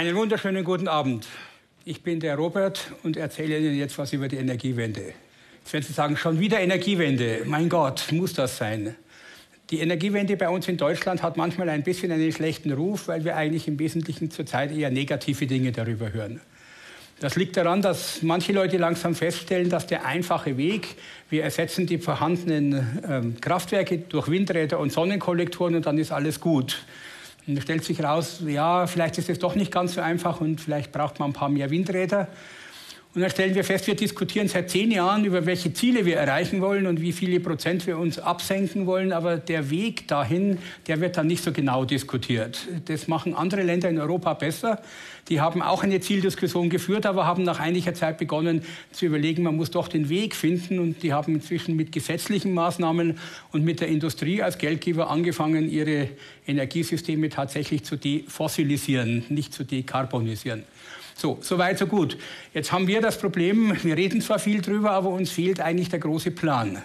Einen wunderschönen guten Abend. Ich bin der Robert und erzähle Ihnen jetzt was über die Energiewende. Jetzt werden Sie sagen, schon wieder Energiewende. Mein Gott, muss das sein? Die Energiewende bei uns in Deutschland hat manchmal ein bisschen einen schlechten Ruf, weil wir eigentlich im Wesentlichen zurzeit eher negative Dinge darüber hören. Das liegt daran, dass manche Leute langsam feststellen, dass der einfache Weg, wir ersetzen die vorhandenen ähm, Kraftwerke durch Windräder und Sonnenkollektoren und dann ist alles gut, und es stellt sich heraus, ja, vielleicht ist es doch nicht ganz so einfach und vielleicht braucht man ein paar mehr Windräder. Und dann stellen wir fest, wir diskutieren seit zehn Jahren über welche Ziele wir erreichen wollen und wie viele Prozent wir uns absenken wollen. Aber der Weg dahin, der wird dann nicht so genau diskutiert. Das machen andere Länder in Europa besser. Die haben auch eine Zieldiskussion geführt, aber haben nach einiger Zeit begonnen zu überlegen, man muss doch den Weg finden. Und die haben inzwischen mit gesetzlichen Maßnahmen und mit der Industrie als Geldgeber angefangen, ihre Energiesysteme tatsächlich zu defossilisieren, nicht zu dekarbonisieren. So, so weit, so gut. Jetzt haben wir das Problem, wir reden zwar viel drüber, aber uns fehlt eigentlich der große Plan.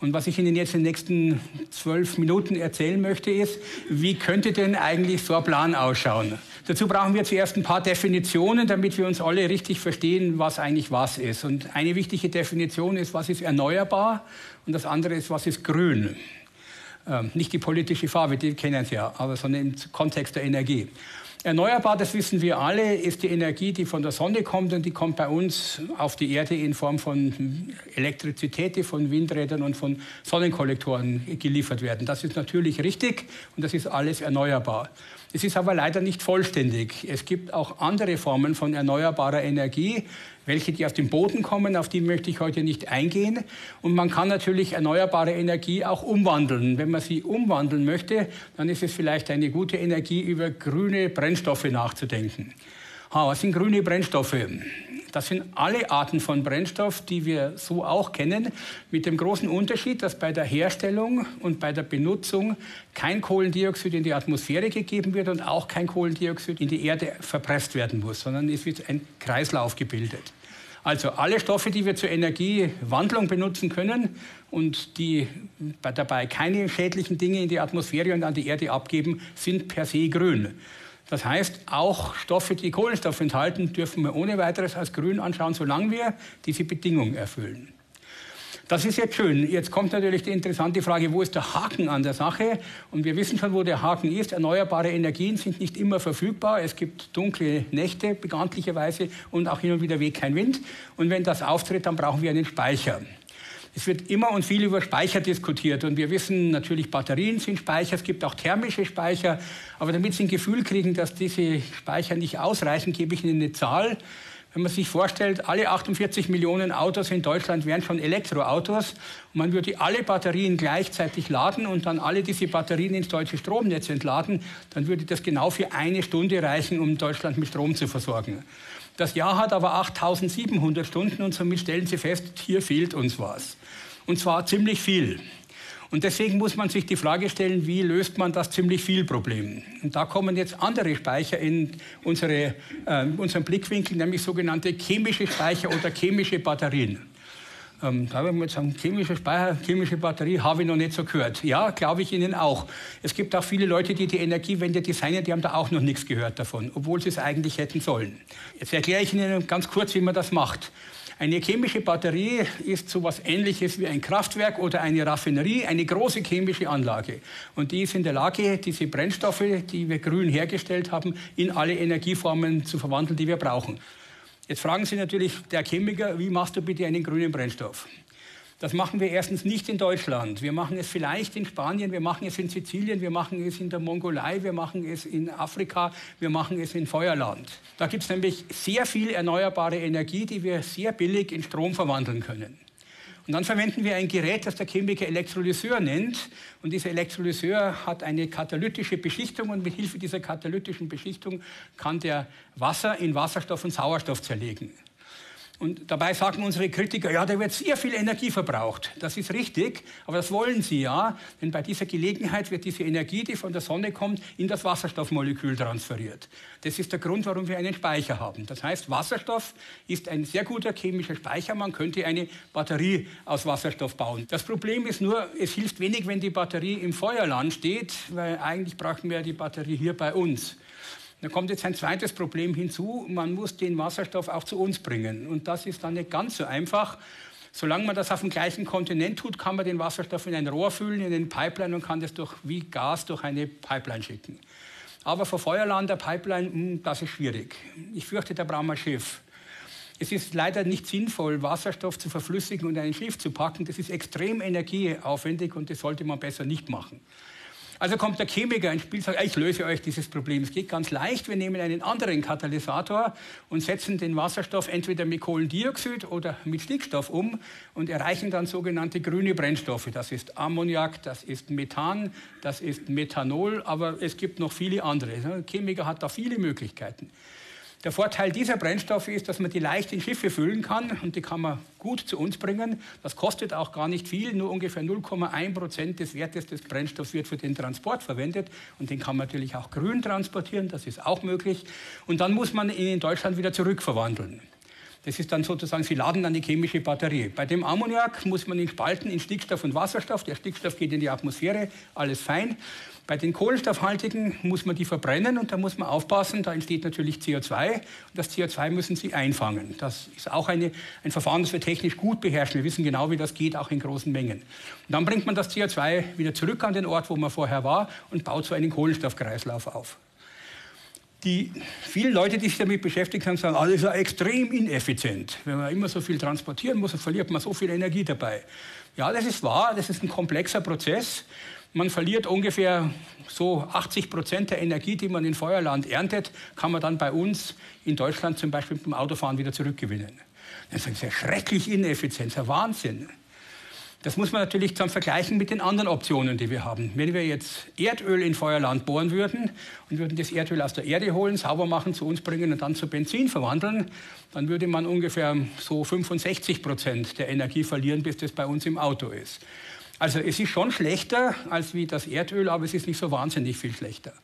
Und was ich Ihnen jetzt in den nächsten zwölf Minuten erzählen möchte, ist, wie könnte denn eigentlich so ein Plan ausschauen? Dazu brauchen wir zuerst ein paar Definitionen, damit wir uns alle richtig verstehen, was eigentlich was ist. Und eine wichtige Definition ist, was ist erneuerbar und das andere ist, was ist grün. Ähm, nicht die politische Farbe, die kennen Sie ja, aber sondern im Kontext der Energie. Erneuerbar, das wissen wir alle, ist die Energie, die von der Sonne kommt und die kommt bei uns auf die Erde in Form von Elektrizität, die von Windrädern und von Sonnenkollektoren geliefert werden. Das ist natürlich richtig und das ist alles erneuerbar. Es ist aber leider nicht vollständig. Es gibt auch andere Formen von erneuerbarer Energie, welche die aus dem Boden kommen, auf die möchte ich heute nicht eingehen. Und man kann natürlich erneuerbare Energie auch umwandeln. Wenn man sie umwandeln möchte, dann ist es vielleicht eine gute Energie, über grüne Brennstoffe nachzudenken. Ha, was sind grüne Brennstoffe? Das sind alle Arten von Brennstoff, die wir so auch kennen, mit dem großen Unterschied, dass bei der Herstellung und bei der Benutzung kein Kohlendioxid in die Atmosphäre gegeben wird und auch kein Kohlendioxid in die Erde verpresst werden muss, sondern es wird ein Kreislauf gebildet. Also alle Stoffe, die wir zur Energiewandlung benutzen können und die dabei keine schädlichen Dinge in die Atmosphäre und an die Erde abgeben, sind per se grün. Das heißt, auch Stoffe, die Kohlenstoff enthalten, dürfen wir ohne weiteres als grün anschauen, solange wir diese Bedingungen erfüllen. Das ist jetzt schön. Jetzt kommt natürlich die interessante Frage, wo ist der Haken an der Sache? Und wir wissen schon, wo der Haken ist. Erneuerbare Energien sind nicht immer verfügbar. Es gibt dunkle Nächte bekanntlicherweise und auch hin und wieder weht kein Wind. Und wenn das auftritt, dann brauchen wir einen Speicher. Es wird immer und viel über Speicher diskutiert und wir wissen natürlich, Batterien sind Speicher, es gibt auch thermische Speicher, aber damit Sie ein Gefühl kriegen, dass diese Speicher nicht ausreichen, gebe ich Ihnen eine Zahl. Wenn man sich vorstellt, alle 48 Millionen Autos in Deutschland wären schon Elektroautos und man würde alle Batterien gleichzeitig laden und dann alle diese Batterien ins deutsche Stromnetz entladen, dann würde das genau für eine Stunde reichen, um Deutschland mit Strom zu versorgen. Das Jahr hat aber 8700 Stunden und somit stellen Sie fest, hier fehlt uns was. Und zwar ziemlich viel. Und deswegen muss man sich die Frage stellen, wie löst man das ziemlich viel Problem? Und da kommen jetzt andere Speicher in unsere, äh, unseren Blickwinkel, nämlich sogenannte chemische Speicher oder chemische Batterien. Ähm, da würde man jetzt sagen, chemische Speicher, chemische Batterie, habe ich noch nicht so gehört. Ja, glaube ich Ihnen auch. Es gibt auch viele Leute, die die Energiewende designen, die haben da auch noch nichts gehört davon, obwohl sie es eigentlich hätten sollen. Jetzt erkläre ich Ihnen ganz kurz, wie man das macht. Eine chemische Batterie ist so etwas Ähnliches wie ein Kraftwerk oder eine Raffinerie, eine große chemische Anlage. Und die ist in der Lage, diese Brennstoffe, die wir grün hergestellt haben, in alle Energieformen zu verwandeln, die wir brauchen. Jetzt fragen Sie natürlich, der Chemiker, wie machst du bitte einen grünen Brennstoff? Das machen wir erstens nicht in Deutschland. Wir machen es vielleicht in Spanien, wir machen es in Sizilien, wir machen es in der Mongolei, wir machen es in Afrika, wir machen es in Feuerland. Da gibt es nämlich sehr viel erneuerbare Energie, die wir sehr billig in Strom verwandeln können. Und dann verwenden wir ein Gerät, das der Chemiker Elektrolyseur nennt. Und dieser Elektrolyseur hat eine katalytische Beschichtung und mit Hilfe dieser katalytischen Beschichtung kann der Wasser in Wasserstoff und Sauerstoff zerlegen. Und dabei sagen unsere Kritiker, ja, da wird sehr viel Energie verbraucht. Das ist richtig, aber das wollen sie ja, denn bei dieser Gelegenheit wird diese Energie, die von der Sonne kommt, in das Wasserstoffmolekül transferiert. Das ist der Grund, warum wir einen Speicher haben. Das heißt, Wasserstoff ist ein sehr guter chemischer Speicher. Man könnte eine Batterie aus Wasserstoff bauen. Das Problem ist nur, es hilft wenig, wenn die Batterie im Feuerland steht, weil eigentlich brauchen wir die Batterie hier bei uns. Da kommt jetzt ein zweites Problem hinzu. Man muss den Wasserstoff auch zu uns bringen. Und das ist dann nicht ganz so einfach. Solange man das auf dem gleichen Kontinent tut, kann man den Wasserstoff in ein Rohr füllen, in eine Pipeline und kann das durch, wie Gas durch eine Pipeline schicken. Aber vor Feuerland der Pipeline, hm, das ist schwierig. Ich fürchte, da brauchen wir ein Schiff. Es ist leider nicht sinnvoll, Wasserstoff zu verflüssigen und in ein Schiff zu packen. Das ist extrem energieaufwendig und das sollte man besser nicht machen. Also kommt der Chemiker ins Spiel und sagt, ich löse euch dieses Problem. Es geht ganz leicht. Wir nehmen einen anderen Katalysator und setzen den Wasserstoff entweder mit Kohlendioxid oder mit Stickstoff um und erreichen dann sogenannte grüne Brennstoffe. Das ist Ammoniak, das ist Methan, das ist Methanol, aber es gibt noch viele andere. Der Chemiker hat da viele Möglichkeiten. Der Vorteil dieser Brennstoffe ist, dass man die leicht in Schiffe füllen kann und die kann man gut zu uns bringen. Das kostet auch gar nicht viel, nur ungefähr 0,1 Prozent des Wertes des Brennstoffs wird für den Transport verwendet und den kann man natürlich auch grün transportieren, das ist auch möglich. Und dann muss man ihn in Deutschland wieder zurückverwandeln. Das ist dann sozusagen, Sie laden dann die chemische Batterie. Bei dem Ammoniak muss man ihn spalten in Stickstoff und Wasserstoff. Der Stickstoff geht in die Atmosphäre, alles fein. Bei den kohlenstoffhaltigen muss man die verbrennen und da muss man aufpassen, da entsteht natürlich CO2 und das CO2 müssen Sie einfangen. Das ist auch eine, ein Verfahren, das wir technisch gut beherrschen. Wir wissen genau, wie das geht, auch in großen Mengen. Und dann bringt man das CO2 wieder zurück an den Ort, wo man vorher war und baut so einen Kohlenstoffkreislauf auf. Die vielen Leute, die sich damit beschäftigt haben, sagen, alles ah, ist extrem ineffizient. Wenn man immer so viel transportieren muss, verliert man so viel Energie dabei. Ja, das ist wahr, das ist ein komplexer Prozess. Man verliert ungefähr so 80 Prozent der Energie, die man in Feuerland erntet, kann man dann bei uns in Deutschland zum Beispiel mit dem Autofahren wieder zurückgewinnen. Das ist ja schrecklich ineffizient, das ist ja Wahnsinn. Das muss man natürlich dann vergleichen mit den anderen Optionen, die wir haben. Wenn wir jetzt Erdöl in Feuerland bohren würden und würden das Erdöl aus der Erde holen, sauber machen, zu uns bringen und dann zu Benzin verwandeln, dann würde man ungefähr so 65 Prozent der Energie verlieren, bis das bei uns im Auto ist. Also es ist schon schlechter als wie das Erdöl, aber es ist nicht so wahnsinnig viel schlechter.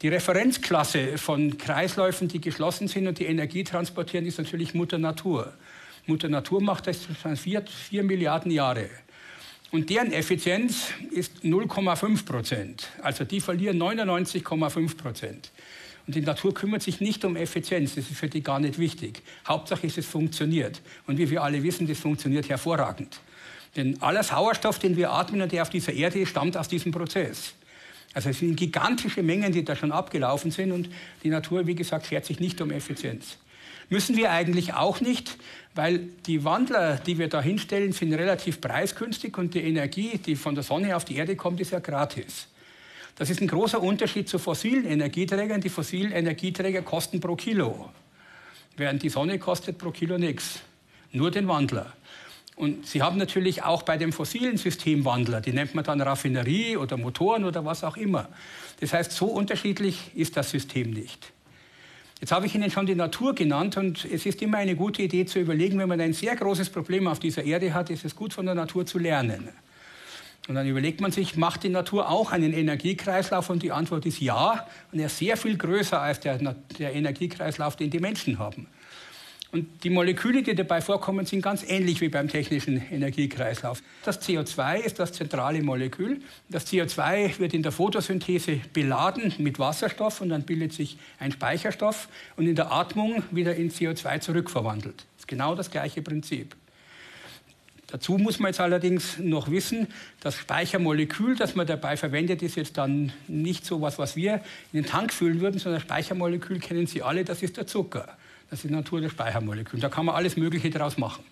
Die Referenzklasse von Kreisläufen, die geschlossen sind und die Energie transportieren, ist natürlich Mutter Natur. Mutter Natur macht das vier, vier Milliarden Jahre. Und deren Effizienz ist 0,5 Prozent. Also die verlieren 99,5 Prozent. Und die Natur kümmert sich nicht um Effizienz, das ist für die gar nicht wichtig. Hauptsache ist, es funktioniert. Und wie wir alle wissen, das funktioniert hervorragend. Denn aller Sauerstoff, den wir atmen und der auf dieser Erde ist, stammt aus diesem Prozess. Also es sind gigantische Mengen, die da schon abgelaufen sind und die Natur, wie gesagt, schert sich nicht um Effizienz. Müssen wir eigentlich auch nicht, weil die Wandler, die wir da hinstellen, sind relativ preisgünstig und die Energie, die von der Sonne auf die Erde kommt, ist ja gratis. Das ist ein großer Unterschied zu fossilen Energieträgern. Die fossilen Energieträger kosten pro Kilo, während die Sonne kostet pro Kilo nichts. Nur den Wandler. Und Sie haben natürlich auch bei dem fossilen System Wandler, die nennt man dann Raffinerie oder Motoren oder was auch immer. Das heißt, so unterschiedlich ist das System nicht. Jetzt habe ich Ihnen schon die Natur genannt und es ist immer eine gute Idee zu überlegen, wenn man ein sehr großes Problem auf dieser Erde hat, ist es gut von der Natur zu lernen. Und dann überlegt man sich, macht die Natur auch einen Energiekreislauf? Und die Antwort ist ja. Und er ist sehr viel größer als der, der Energiekreislauf, den die Menschen haben. Und die Moleküle, die dabei vorkommen, sind ganz ähnlich wie beim technischen Energiekreislauf. Das CO2 ist das zentrale Molekül. Das CO2 wird in der Photosynthese beladen mit Wasserstoff und dann bildet sich ein Speicherstoff und in der Atmung wieder in CO2 zurückverwandelt. Das ist genau das gleiche Prinzip. Dazu muss man jetzt allerdings noch wissen, das Speichermolekül, das man dabei verwendet, ist jetzt dann nicht so was, was wir in den Tank füllen würden, sondern das Speichermolekül kennen Sie alle, das ist der Zucker. Das ist die Natur der Speichermoleküle. Da kann man alles Mögliche daraus machen.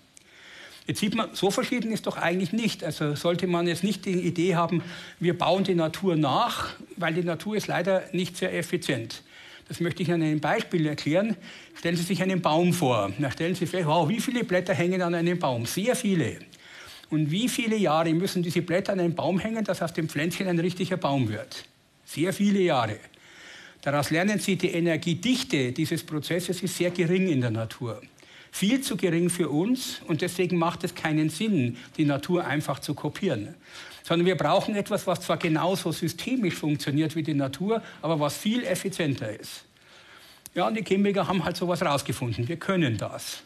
Jetzt sieht man, so verschieden ist doch eigentlich nicht. Also sollte man jetzt nicht die Idee haben, wir bauen die Natur nach, weil die Natur ist leider nicht sehr effizient. Das möchte ich an einem Beispiel erklären. Stellen Sie sich einen Baum vor. Da stellen Sie fest, wow, wie viele Blätter hängen an einem Baum? Sehr viele. Und wie viele Jahre müssen diese Blätter an einem Baum hängen, dass aus dem Pflänzchen ein richtiger Baum wird? Sehr viele Jahre. Daraus lernen Sie, die Energiedichte dieses Prozesses ist sehr gering in der Natur. Viel zu gering für uns und deswegen macht es keinen Sinn, die Natur einfach zu kopieren. Sondern wir brauchen etwas, was zwar genauso systemisch funktioniert wie die Natur, aber was viel effizienter ist. Ja, und die Chemiker haben halt sowas rausgefunden. Wir können das.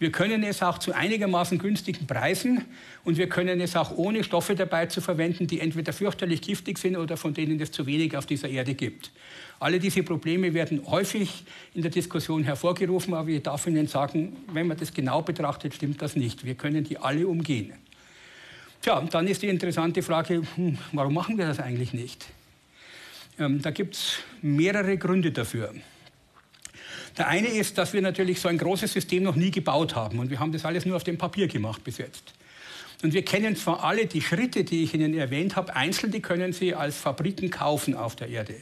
Wir können es auch zu einigermaßen günstigen Preisen und wir können es auch ohne Stoffe dabei zu verwenden, die entweder fürchterlich giftig sind oder von denen es zu wenig auf dieser Erde gibt. Alle diese Probleme werden häufig in der Diskussion hervorgerufen, aber ich darf Ihnen sagen, wenn man das genau betrachtet, stimmt das nicht. Wir können die alle umgehen. Tja, dann ist die interessante Frage, hm, warum machen wir das eigentlich nicht? Ähm, da gibt es mehrere Gründe dafür. Der eine ist, dass wir natürlich so ein großes System noch nie gebaut haben und wir haben das alles nur auf dem Papier gemacht bis jetzt. Und wir kennen zwar alle die Schritte, die ich Ihnen erwähnt habe, einzeln, die können Sie als Fabriken kaufen auf der Erde.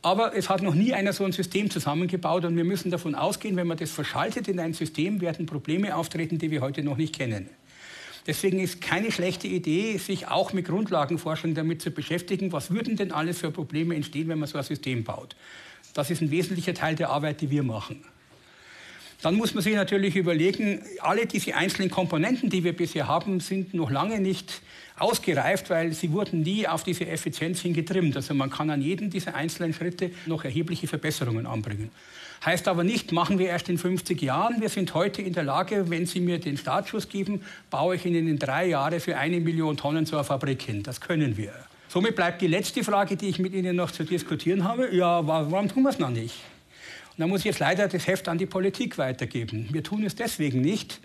Aber es hat noch nie einer so ein System zusammengebaut und wir müssen davon ausgehen, wenn man das verschaltet in ein System, werden Probleme auftreten, die wir heute noch nicht kennen. Deswegen ist keine schlechte Idee, sich auch mit Grundlagenforschung damit zu beschäftigen, was würden denn alles für Probleme entstehen, wenn man so ein System baut. Das ist ein wesentlicher Teil der Arbeit, die wir machen. Dann muss man sich natürlich überlegen, alle diese einzelnen Komponenten, die wir bisher haben, sind noch lange nicht ausgereift, weil sie wurden nie auf diese Effizienz hin getrimmt. Also man kann an jedem dieser einzelnen Schritte noch erhebliche Verbesserungen anbringen. Heißt aber nicht, machen wir erst in 50 Jahren. Wir sind heute in der Lage, wenn Sie mir den Startschuss geben, baue ich Ihnen in drei Jahren für eine Million Tonnen zur Fabrik hin. Das können wir. Somit bleibt die letzte Frage, die ich mit Ihnen noch zu diskutieren habe. Ja, warum tun wir es noch nicht? Und da muss ich jetzt leider das Heft an die Politik weitergeben. Wir tun es deswegen nicht,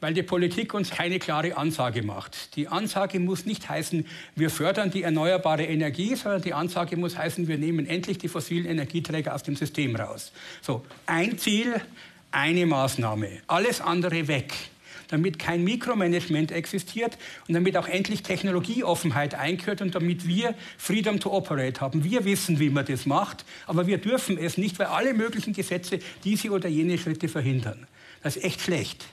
weil die Politik uns keine klare Ansage macht. Die Ansage muss nicht heißen, wir fördern die erneuerbare Energie, sondern die Ansage muss heißen, wir nehmen endlich die fossilen Energieträger aus dem System raus. So, ein Ziel, eine Maßnahme, alles andere weg damit kein Mikromanagement existiert und damit auch endlich Technologieoffenheit einkehrt und damit wir Freedom to Operate haben. Wir wissen, wie man das macht, aber wir dürfen es nicht, weil alle möglichen Gesetze diese oder jene Schritte verhindern. Das ist echt schlecht.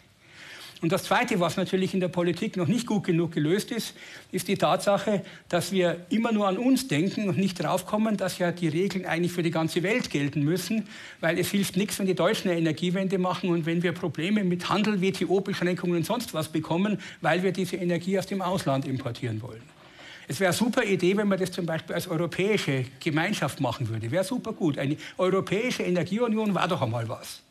Und das Zweite, was natürlich in der Politik noch nicht gut genug gelöst ist, ist die Tatsache, dass wir immer nur an uns denken und nicht draufkommen, dass ja die Regeln eigentlich für die ganze Welt gelten müssen, weil es hilft nichts, wenn die Deutschen eine Energiewende machen und wenn wir Probleme mit Handel, WTO-Beschränkungen und sonst was bekommen, weil wir diese Energie aus dem Ausland importieren wollen. Es wäre eine super Idee, wenn man das zum Beispiel als europäische Gemeinschaft machen würde. Wäre super gut. Eine europäische Energieunion war doch einmal was.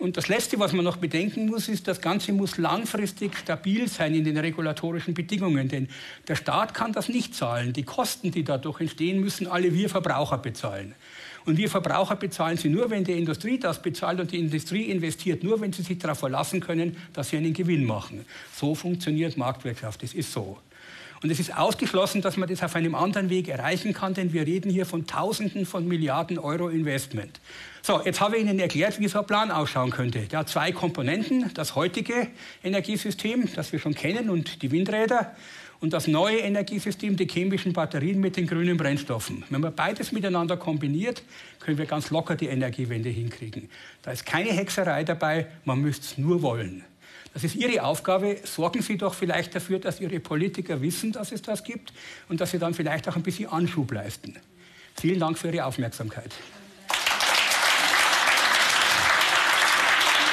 Und das Letzte, was man noch bedenken muss, ist, das Ganze muss langfristig stabil sein in den regulatorischen Bedingungen. Denn der Staat kann das nicht zahlen. Die Kosten, die dadurch entstehen, müssen alle wir Verbraucher bezahlen. Und wir Verbraucher bezahlen sie nur, wenn die Industrie das bezahlt und die Industrie investiert nur, wenn sie sich darauf verlassen können, dass sie einen Gewinn machen. So funktioniert Marktwirtschaft. Das ist so. Und es ist ausgeschlossen, dass man das auf einem anderen Weg erreichen kann, denn wir reden hier von Tausenden von Milliarden Euro Investment. So, jetzt habe ich Ihnen erklärt, wie so ein Plan ausschauen könnte. Der hat zwei Komponenten. Das heutige Energiesystem, das wir schon kennen, und die Windräder. Und das neue Energiesystem, die chemischen Batterien mit den grünen Brennstoffen. Wenn man beides miteinander kombiniert, können wir ganz locker die Energiewende hinkriegen. Da ist keine Hexerei dabei, man müsste es nur wollen. Das ist Ihre Aufgabe. Sorgen Sie doch vielleicht dafür, dass Ihre Politiker wissen, dass es das gibt und dass Sie dann vielleicht auch ein bisschen Anschub leisten. Vielen Dank für Ihre Aufmerksamkeit.